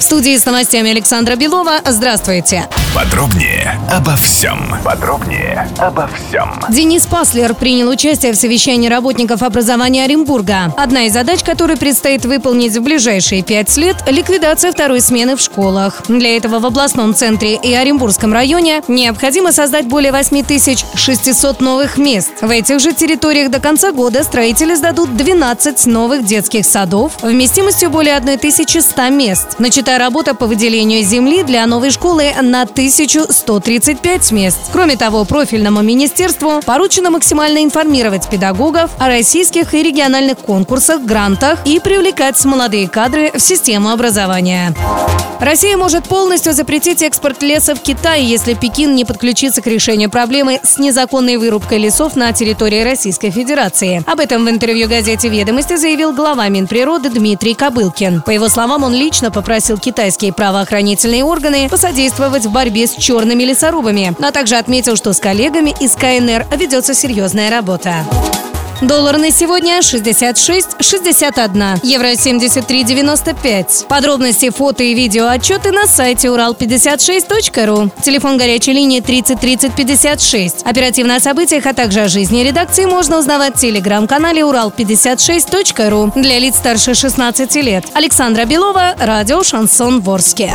В студии с новостями Александра Белова. Здравствуйте. Подробнее обо всем. Подробнее обо всем. Денис Паслер принял участие в совещании работников образования Оренбурга. Одна из задач, которую предстоит выполнить в ближайшие пять лет – ликвидация второй смены в школах. Для этого в областном центре и Оренбургском районе необходимо создать более 8600 новых мест. В этих же территориях до конца года строители сдадут 12 новых детских садов вместимостью более 1100 мест. Начата работа по выделению земли для новой школы на 1135 мест. Кроме того, профильному министерству поручено максимально информировать педагогов о российских и региональных конкурсах, грантах и привлекать молодые кадры в систему образования. Россия может полностью запретить экспорт леса в Китай, если Пекин не подключится к решению проблемы с незаконной вырубкой лесов на территории Российской Федерации. Об этом в интервью газете «Ведомости» заявил глава Минприроды Дмитрий Кобылкин. По его словам, он лично попросил китайские правоохранительные органы посодействовать в борьбе с черными лесорубами, а также отметил, что с коллегами из КНР ведется серьезная работа. Доллар на сегодня 66,61. Евро 73,95. Подробности, фото и видео отчеты на сайте урал56.ру. Телефон горячей линии 30 30 56. Оперативно о событиях, а также о жизни редакции можно узнавать в телеграм-канале урал56.ру. Для лиц старше 16 лет. Александра Белова, радио «Шансон Ворске».